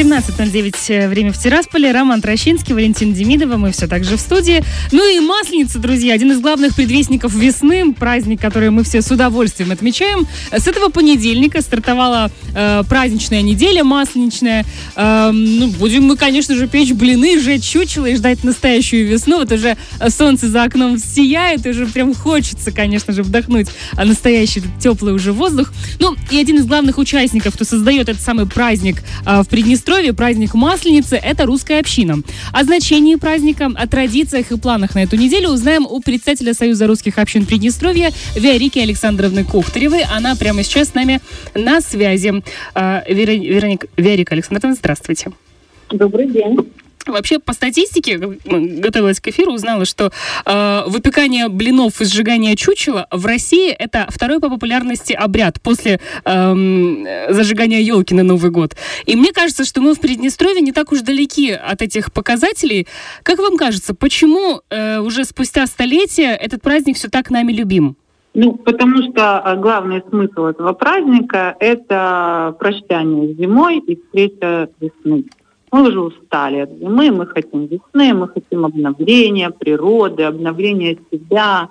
17.09 э, время в Тирасполе. Роман Трощинский, Валентин Демидова. Мы все так же в студии. Ну и Масленица, друзья. Один из главных предвестников весны. Праздник, который мы все с удовольствием отмечаем. С этого понедельника стартовала э, праздничная неделя масленичная. Э, ну, будем мы, конечно же, печь блины, жечь чучело и ждать настоящую весну. Вот уже солнце за окном сияет, уже прям хочется, конечно же, вдохнуть настоящий теплый уже воздух. Ну, и один из главных участников, кто создает этот самый праздник э, в Приднестровье, Приднестровье праздник Масленицы – это русская община. О значении праздника, о традициях и планах на эту неделю узнаем у председателя Союза русских общин Приднестровья Виорики Александровны Кухтаревой. Она прямо сейчас с нами на связи. А, Вероника, Виорика Александровна, здравствуйте. Добрый день. Вообще, по статистике, готовилась к эфиру, узнала, что э, выпекание блинов и сжигание чучела в России это второй по популярности обряд после э, зажигания елки на Новый год. И мне кажется, что мы в Приднестровье не так уж далеки от этих показателей. Как вам кажется, почему э, уже спустя столетия этот праздник все так нами любим? Ну, потому что а, главный смысл этого праздника – это прощание с зимой и встреча весны. Мы уже устали от зимы, мы хотим весны, мы хотим обновления природы, обновления себя.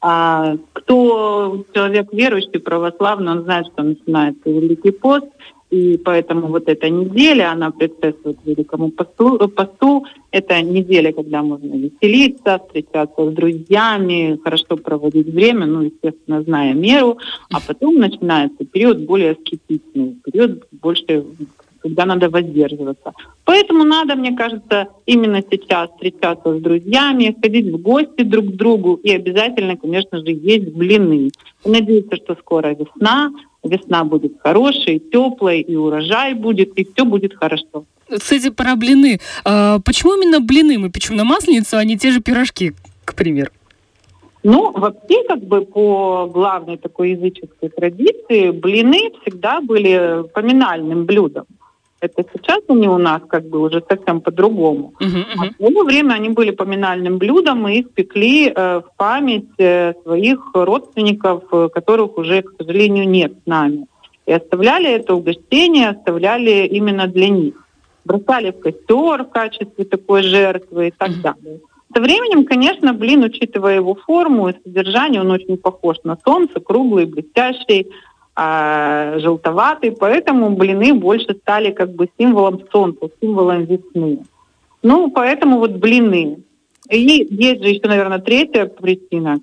А кто человек верующий, православный, он знает, что начинается Великий пост, и поэтому вот эта неделя, она предшествует Великому посту, посту. Это неделя, когда можно веселиться, встречаться с друзьями, хорошо проводить время, ну, естественно, зная меру. А потом начинается период более аскетичный, период больше когда надо воздерживаться. Поэтому надо, мне кажется, именно сейчас встречаться с друзьями, ходить в гости друг к другу и обязательно, конечно же, есть блины. И надеюсь, что скоро весна, весна будет хорошей, теплой, и урожай будет, и все будет хорошо. Кстати, про блины. А, почему именно блины мы печем на масленицу, а не те же пирожки, к примеру? Ну, вообще, как бы по главной такой языческой традиции, блины всегда были поминальным блюдом. Это сейчас они у нас как бы уже совсем по-другому. Uh-huh, uh-huh. А в то время они были поминальным блюдом, и их пекли э, в память э, своих родственников, э, которых уже, к сожалению, нет с нами. И оставляли это угощение, оставляли именно для них. Бросали в костер в качестве такой жертвы и так uh-huh. далее. Со временем, конечно, блин, учитывая его форму и содержание, он очень похож на солнце, круглый, блестящий, а, желтоватый, поэтому блины больше стали как бы символом солнца, символом весны. Ну, поэтому вот блины. И есть же еще, наверное, третья причина,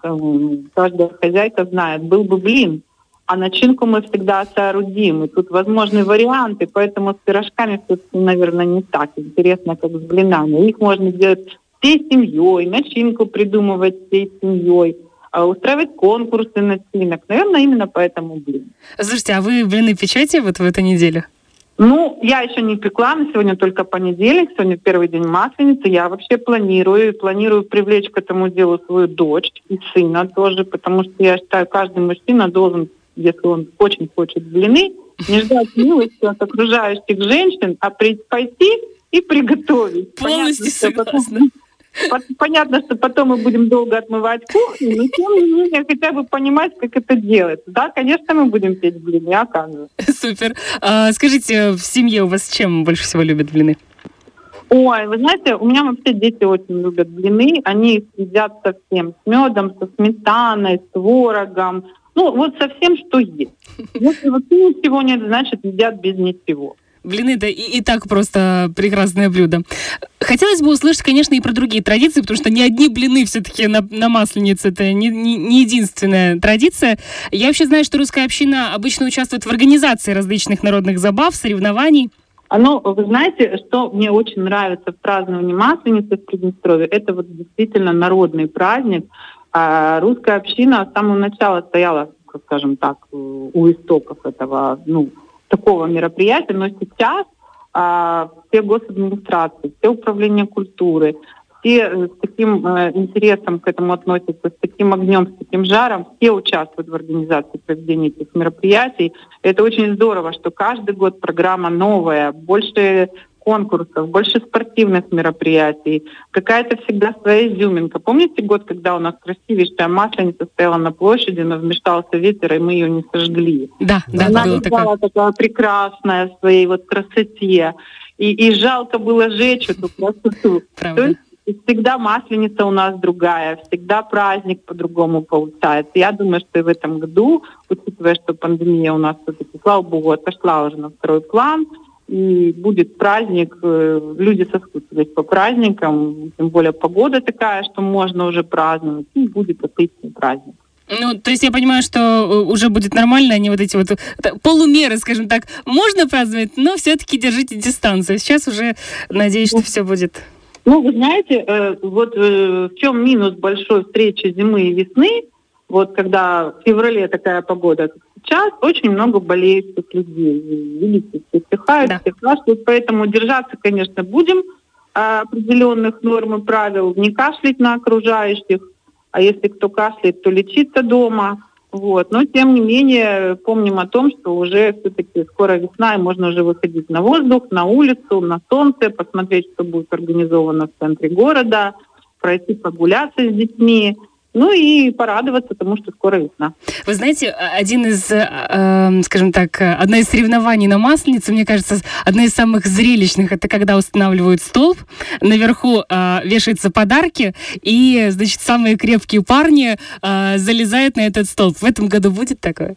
каждая хозяйка знает, был бы блин, а начинку мы всегда соорудим. И тут возможны варианты, поэтому с пирожками все наверное, не так интересно, как с блинами. Их можно делать всей семьей, начинку придумывать всей семьей – устраивать конкурсы начинок. Наверное, именно поэтому блин. Слушайте, а вы блины печете вот в эту неделю? Ну, я еще не пекла, на сегодня только понедельник, сегодня первый день масленицы. Я вообще планирую, планирую привлечь к этому делу свою дочь и сына тоже, потому что я считаю, каждый мужчина должен, если он очень хочет блины, не ждать милости от окружающих женщин, а пойти и приготовить. Полностью Понятно, согласна. Потом Понятно, что потом мы будем долго отмывать кухню, но тем не менее хотя бы понимать, как это делать. Да, конечно, мы будем петь блины, а как же. Супер. А, скажите, в семье у вас чем больше всего любят блины? Ой, вы знаете, у меня вообще дети очень любят блины. Они их едят со всем. С медом, со сметаной, с творогом. Ну, вот со всем, что есть. Если вот ничего нет, значит, едят без ничего. Блины это и, и так просто прекрасное блюдо. Хотелось бы услышать, конечно, и про другие традиции, потому что не одни блины все-таки на, на масленице, это не, не, не единственная традиция. Я вообще знаю, что русская община обычно участвует в организации различных народных забав, соревнований. А ну, вы знаете, что мне очень нравится в праздновании Масленицы в Приднестровье? Это вот действительно народный праздник. А русская община с самого начала стояла, скажем так, у истоков этого, ну, такого мероприятия, но сейчас а, все госадминистрации, все управления культуры, все э, с таким э, интересом к этому относятся, с таким огнем, с таким жаром, все участвуют в организации проведения этих мероприятий. Это очень здорово, что каждый год программа новая, больше конкурсов, больше спортивных мероприятий, какая-то всегда своя изюминка. Помните год, когда у нас красивейшая масленица стояла на площади, но вмешался ветер, и мы ее не сожгли? Да, да, Она было такая, такая прекрасная в своей вот красоте. И, и жалко было жечь эту красоту. То Правда. есть всегда масленица у нас другая, всегда праздник по-другому получается. Я думаю, что и в этом году, учитывая, что пандемия у нас все-таки, слава богу, отошла уже на второй план, и будет праздник, э, люди соскучились по праздникам, тем более погода такая, что можно уже праздновать, и будет отличный праздник. Ну, то есть я понимаю, что э, уже будет нормально, не вот эти вот полумеры, скажем так. Можно праздновать, но все-таки держите дистанцию. Сейчас уже надеюсь, что все будет. Ну, вы знаете, э, вот в чем минус большой встречи зимы и весны, вот когда в феврале такая погода, как сейчас, очень много болеющих людей. Видите, все чихают, Да. все кашляют, поэтому держаться, конечно, будем а, определенных норм и правил, не кашлять на окружающих, а если кто кашляет, то лечиться дома. Вот. Но, тем не менее, помним о том, что уже все-таки скоро весна, и можно уже выходить на воздух, на улицу, на солнце, посмотреть, что будет организовано в центре города, пройти прогуляться с детьми, ну и порадоваться тому, что скоро весна. Вы знаете, а- один из, э, э, скажем так, э, одна из соревнований на Масленице, мне кажется, одна из самых зрелищных, это когда устанавливают столб, наверху э, вешаются подарки, и, значит, самые крепкие парни э, залезают на этот столб. В этом году будет такое?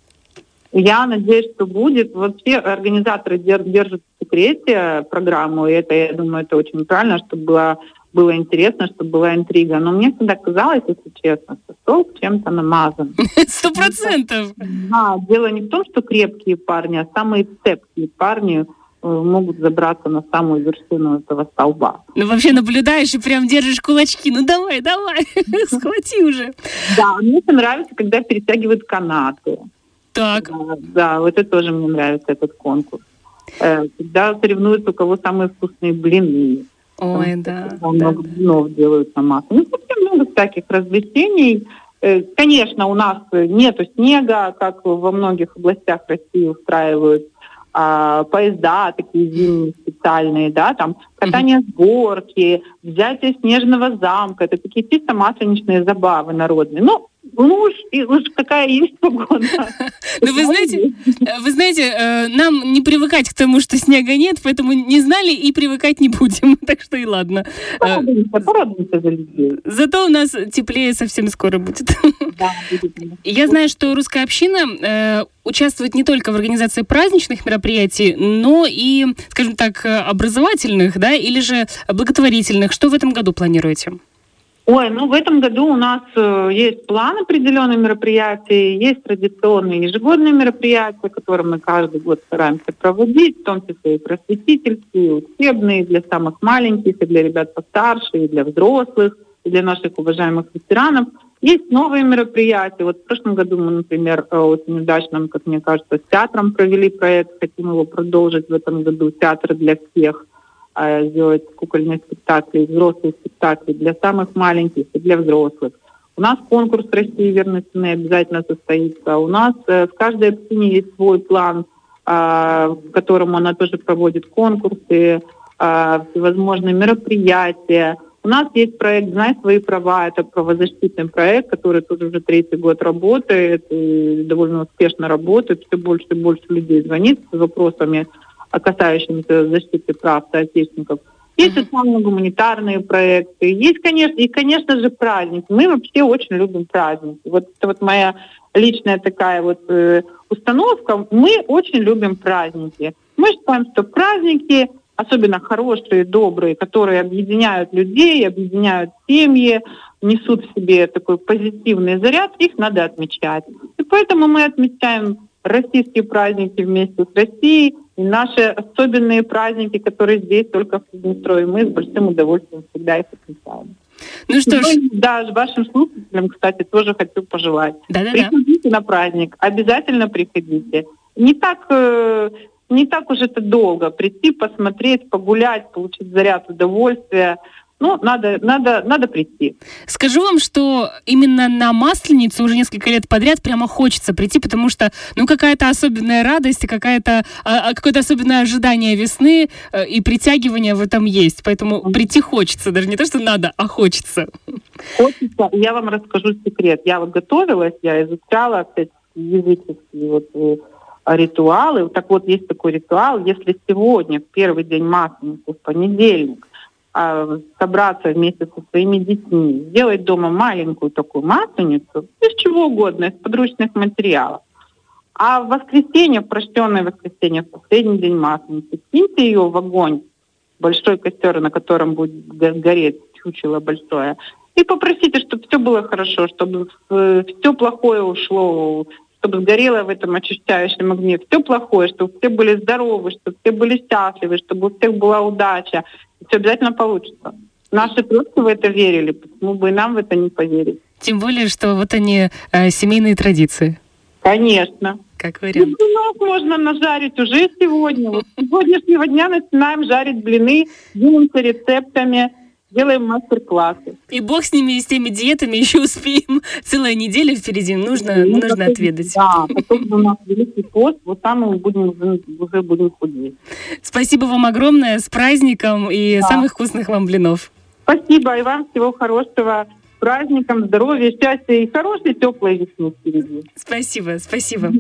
Я надеюсь, что будет. Вообще организаторы дер- держат в секрете программу, и это, я думаю, это очень правильно, чтобы было, было интересно, чтобы была интрига. Но мне всегда казалось, если честно, что столб чем-то намазан. Сто процентов. Да, дело не в том, что крепкие парни, а самые цепкие парни э, могут забраться на самую вершину этого столба. Ну, вообще наблюдаешь и прям держишь кулачки. Ну, давай, давай, схвати уже. Да, мне это нравится, когда перетягивают канаты. Так, Да, да, вот это тоже мне нравится, этот конкурс. Э, Когда соревнуются, у кого самые вкусные блины. Ой, да. Там да. много блинов делают на масло. Ну, совсем много всяких развлечений. Э, Конечно, у нас нету снега, как во многих областях России устраивают а, поезда такие зимние специальные, да, там катание с горки, взятие снежного замка, это такие чисто масленичные забавы народные. Ну, ну уж, и уж какая есть погода. Ну, вы знаете, э, вы знаете, э, нам не привыкать к тому, что снега нет, поэтому не знали и привыкать не будем. Так что и ладно. Э, Порадуемся, порадуемся за людей. Зато у нас теплее совсем скоро будет. Да. Я знаю, что русская община участвует не только в организации праздничных мероприятий, но и, скажем так, образовательных, да, или же благотворительных. Что в этом году планируете? Ой, ну в этом году у нас э, есть план определенных мероприятий, есть традиционные ежегодные мероприятия, которые мы каждый год стараемся проводить, в том числе и просветительские, и учебные для самых маленьких, и для ребят постарше, и для взрослых, и для наших уважаемых ветеранов. Есть новые мероприятия. Вот в прошлом году мы, например, э, очень удачно, как мне кажется, с театром провели проект, хотим его продолжить в этом году. Театр для всех э, сделать кукольные спектакли, взрослые спектакли для самых маленьких и для взрослых. У нас конкурс России верной цены обязательно состоится. У нас э, в каждой общине есть свой план, э, в котором она тоже проводит конкурсы, э, всевозможные мероприятия. У нас есть проект «Знай свои права». Это правозащитный проект, который тоже уже третий год работает и довольно успешно работает. Все больше и больше людей звонит с вопросами, касающимися защиты прав соотечественников. Есть Мгм. социально-гуманитарные проекты, есть, конечно, и, конечно же, праздники. Мы вообще очень любим праздники. Вот это вот моя личная такая вот э, установка. Мы очень любим праздники. Мы считаем, что праздники, особенно хорошие, добрые, которые объединяют людей, объединяют семьи, несут в себе такой позитивный заряд, их надо отмечать. И поэтому мы отмечаем российские праздники вместе с Россией, и наши особенные праздники, которые здесь только в Приднестровье, мы с большим удовольствием всегда их отмечаем. Ну что ж, Ну и да, вашим слушателям, кстати, тоже хочу пожелать. да-да-да. Приходите на праздник, обязательно приходите. Не так, э, не так уж это долго. Прийти, посмотреть, погулять, получить заряд удовольствия. Ну, надо, надо, надо прийти. Скажу вам, что именно на Масленицу уже несколько лет подряд прямо хочется прийти, потому что, ну, какая-то особенная радость, какая-то, а, а, какое-то особенное ожидание весны э, и притягивание в этом есть. Поэтому прийти хочется, даже не то, что надо, а хочется. Хочется. Я вам расскажу секрет. Я вот готовилась, я изучала языческие вот э, ритуалы. Так вот, есть такой ритуал. Если сегодня, в первый день Масленицы, в понедельник, а, собраться вместе со своими детьми, сделать дома маленькую такую масленицу, из чего угодно, из подручных материалов. А в воскресенье, в прощенное воскресенье, в последний день масленицы, киньте ее в огонь, большой костер, на котором будет гореть чучело большое, и попросите, чтобы все было хорошо, чтобы все плохое ушло, чтобы сгорело в этом очищающем огне, все плохое, чтобы все были здоровы, чтобы все были счастливы, чтобы у всех была удача, все обязательно получится. Наши предки в это верили, почему бы и нам в это не поверить? Тем более, что вот они, э, семейные традиции. Конечно. Как вариант. Блинов можно нажарить уже сегодня. Вот с сегодняшнего дня начинаем жарить блины, делимся рецептами делаем мастер-классы. И бог с ними, и с теми диетами еще успеем. Целая неделя впереди, нужно, ну, нужно отведать. Да, потом у нас великий пост, вот там мы будем уже будем худеть. Спасибо вам огромное, с праздником и да. самых вкусных вам блинов. Спасибо, и вам всего хорошего праздником, здоровья, счастья и хорошей теплой весны впереди. Спасибо, спасибо.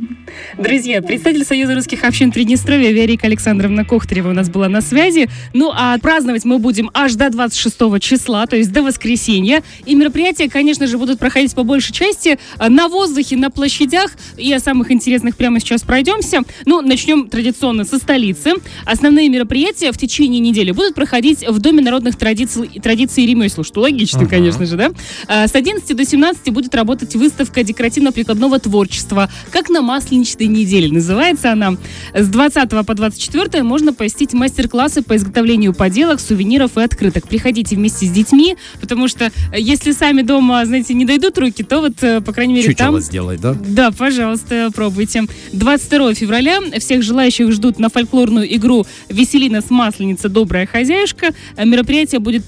Друзья, представитель Союза русских общин Приднестровья Верика Александровна Кохтарева у нас была на связи. Ну, а праздновать мы будем аж до 26 числа, то есть до воскресенья. И мероприятия, конечно же, будут проходить по большей части э, на воздухе, на площадях. И о самых интересных прямо сейчас пройдемся. Ну, начнем традиционно со столицы. Основные мероприятия в течение недели будут проходить в Доме народных традиций, традиций и ремесел, что логично, uh-huh. конечно же, да? Э, с 11 до 17 будет работать выставка декоративно-прикладного творчества, как на масленичной неделе называется она. С 20 по 24 можно посетить мастер-классы по изготовлению поделок, сувениров и открыток. Приходите вместе с детьми, потому что э, если сами дома, знаете, не дойдут руки, то вот, э, по крайней мере, Чучело там... сделай, да? Да, пожалуйста, пробуйте. 22 февраля всех желающих ждут на фольклорную игру «Веселина с масленица. Добрая хозяюшка». Мероприятие будет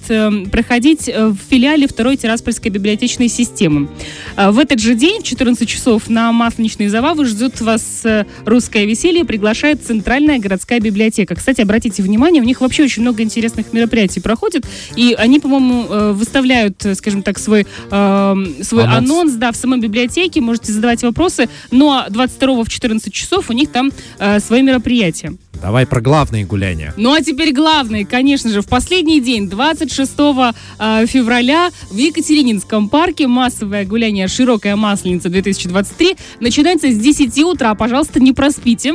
проходить в филиале второй Тираспольской Ставропольской библиотечной системы. А, в этот же день, в 14 часов, на Масленичные забавы ждет вас э, русское веселье, приглашает Центральная городская библиотека. Кстати, обратите внимание, у них вообще очень много интересных мероприятий проходит, и они, по-моему, э, выставляют, э, скажем так, свой, э, свой анонс. анонс да, в самой библиотеке, можете задавать вопросы, но 22 в 14 часов у них там э, свои мероприятия. Давай про главные гуляния. Ну а теперь главные, конечно же, в последний день, 26 э, февраля, в Екатерининском парке массовое гуляние «Широкая масленица-2023» начинается с 10 утра. Пожалуйста, не проспите.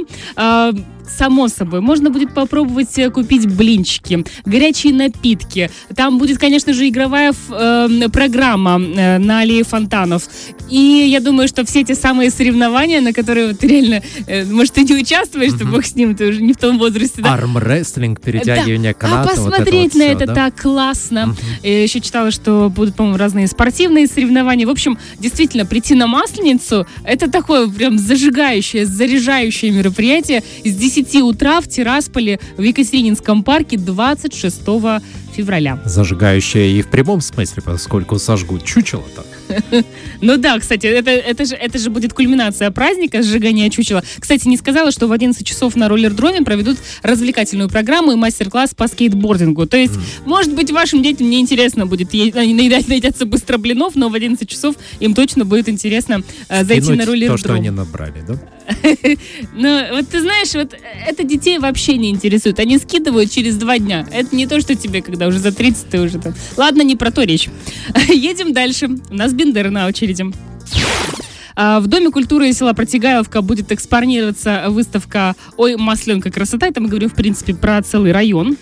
Э, само собой. Можно будет попробовать э, купить блинчики, горячие напитки. Там будет, конечно же, игровая э, программа э, на аллее фонтанов. И я думаю, что все эти самые соревнования, на которые вот реально, э, может, ты не участвуешь, mm-hmm. бог с ним, ты уже не в том возрасте. Да? Армрестлинг, перетягивание да. каната. А посмотреть вот это на вот это да? так классно. Mm-hmm. Еще читала, что будут, по-моему, разные спортивные соревнования. В общем, действительно, прийти на Масленицу, это такое прям зажигающее, заряжающее мероприятие с 10 10 утра в Тирасполе в Екатерининском парке 26 февраля. Зажигающая и в прямом смысле, поскольку сожгут чучело-то. Ну да, кстати, это, это, же, это же будет кульминация праздника, сжигания чучела. Кстати, не сказала, что в 11 часов на роллер-дроме проведут развлекательную программу и мастер-класс по скейтбордингу. То есть, mm. может быть, вашим детям не интересно будет они наедать, наедаться быстро блинов, но в 11 часов им точно будет интересно э, зайти на роллер-дром. то, что они набрали, да? Ну, вот ты знаешь, вот это детей вообще не интересует. Они скидывают через два дня. Это не то, что тебе, когда уже за 30 ты уже там. Ладно, не про то речь. Едем дальше. У нас Бендер на очереди. А, в Доме культуры села Протягайловка будет экспонироваться выставка «Ой, масленка красота». Это мы говорим, в принципе, про целый район.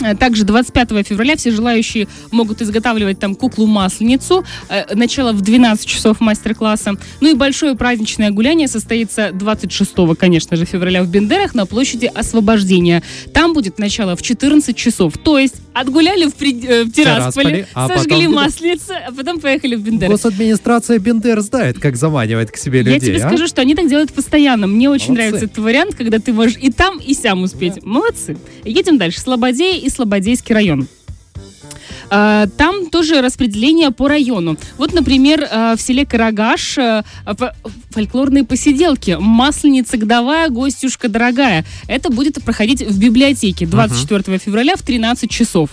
Э, также 25 февраля все желающие могут изготавливать там куклу-масленицу. Э, начало в 12 часов мастер-класса. Ну и большое праздничное гуляние состоится 26, конечно же, февраля в Бендерах на площади Освобождения. Там будет начало в 14 часов. То есть отгуляли в, при... Э, в Тирасполе, а сожгли потом... масленицы, а потом поехали в Бендер. Госадминистрация Бендер знает, как заманивает к себе людей. Я тебе а? скажу, что они так делают постоянно. Мне очень Молодцы. нравится этот вариант, когда ты можешь и там, и сям успеть. Да. Молодцы. Едем дальше. Слободей и Слободейский район. А, Там тоже распределение по району. Вот, например, а, в селе Карагаш а, фольклорные посиделки. Масленица годовая, гостюшка дорогая. Это будет проходить в библиотеке 24 февраля в 13 часов.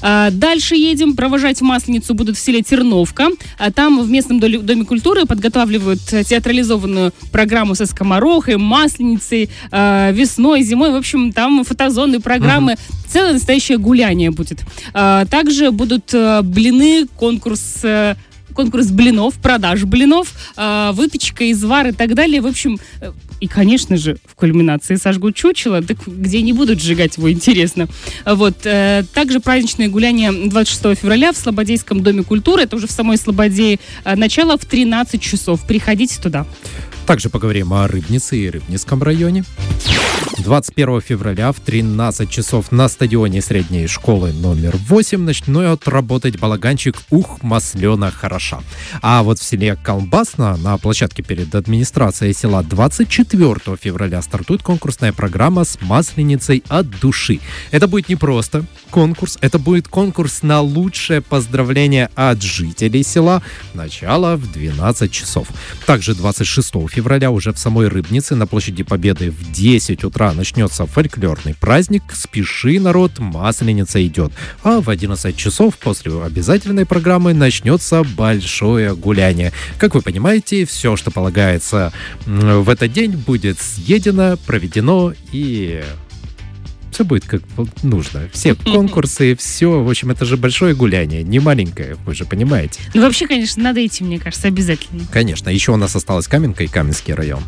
Дальше едем. Провожать Масленицу будут в селе Терновка. Там в местном доме культуры подготавливают театрализованную программу со скоморохой, масленицей, весной, зимой. В общем, там фотозоны, программы. Целое настоящее гуляние будет. А, Также будут э, блины, конкурс э, конкурс блинов, продаж блинов, э, выпечка из вар и так далее. В общем, э, и, конечно же, в кульминации сожгут чучело, так где не будут сжигать его, интересно. Вот. Также праздничное гуляние 26 февраля в Слободейском доме культуры, это уже в самой Слободее, э, начало в 13 часов. Приходите туда. Также поговорим о Рыбнице и Рыбницком районе. 21 февраля в 13 часов на стадионе средней школы номер 8 начнет работать балаганчик «Ух, маслена хороша». А вот в селе Колбасно на площадке перед администрацией села 24 февраля стартует конкурсная программа с масленицей от души. Это будет не просто конкурс, это будет конкурс на лучшее поздравление от жителей села. Начало в 12 часов. Также 26 февраля уже в самой Рыбнице на площади Победы в 10 утра начнется фольклорный праздник «Спеши, народ, масленица идет». А в 11 часов после обязательной программы начнется большое гуляние. Как вы понимаете, все, что полагается в этот день, будет съедено, проведено и все будет как нужно. Все конкурсы, все. В общем, это же большое гуляние, не маленькое, вы же понимаете. Ну, вообще, конечно, надо идти, мне кажется, обязательно. Конечно. Еще у нас осталась Каменка и Каменский район.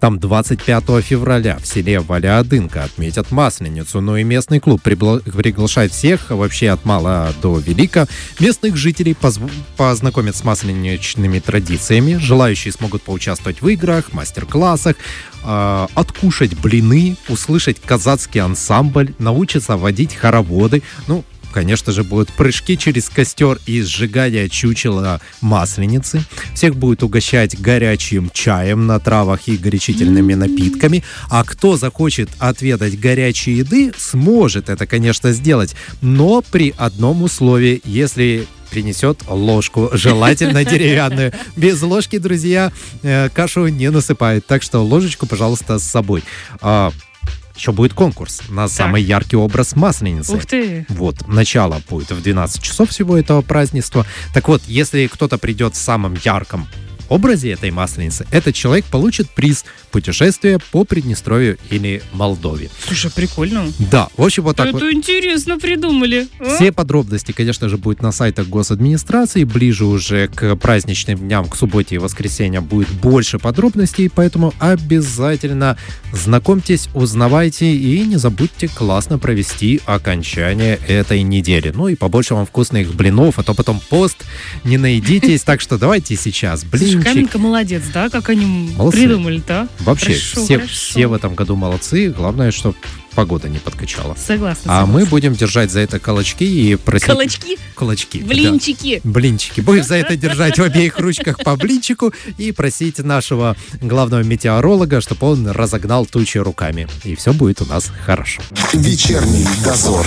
Там 25 февраля в селе Валиадынка отметят Масленицу, но и местный клуб прибла- приглашает всех, вообще от мала до велика, местных жителей позв- познакомят с масленичными традициями. Желающие смогут поучаствовать в играх, мастер-классах, э, откушать блины, услышать казацкий ансамбль, научиться водить хороводы. Ну, Конечно же, будут прыжки через костер и сжигание чучела масленицы. Всех будет угощать горячим чаем на травах и горячительными напитками. А кто захочет отведать горячей еды, сможет это, конечно, сделать. Но при одном условии, если принесет ложку, желательно деревянную. Без ложки, друзья, э, кашу не насыпают. Так что ложечку, пожалуйста, с собой. Еще будет конкурс на самый яркий образ масленицы. Ух ты! Вот, начало будет в 12 часов всего этого празднества. Так вот, если кто-то придет в самом ярком образе этой масленицы, этот человек получит приз путешествия по Приднестровью или Молдове. Слушай, прикольно. Да, в общем, вот так вот. Это интересно придумали. а? Все подробности, конечно же, будут на сайтах госадминистрации. Ближе уже к праздничным дням, к субботе и воскресеньям будет больше подробностей, поэтому обязательно знакомьтесь, узнавайте и не забудьте классно провести окончание этой недели. Ну и побольше вам вкусных блинов, а то потом пост не наедитесь. Так что давайте сейчас Слушай, блинчик. Каменка молодец, да? Как они Молодцы. придумали-то? а? Вообще, Хорошо, все, хорошо. все в этом году молодцы. Главное, чтобы погода не подкачала. Согласна. А мы согласна. будем держать за это кулачки и просить... Кулачки. да. блинчики. Блинчики. Будем за это держать в обеих ручках по блинчику и просить нашего главного метеоролога, чтобы он разогнал тучи руками. И все будет у нас хорошо. Вечерний дозор.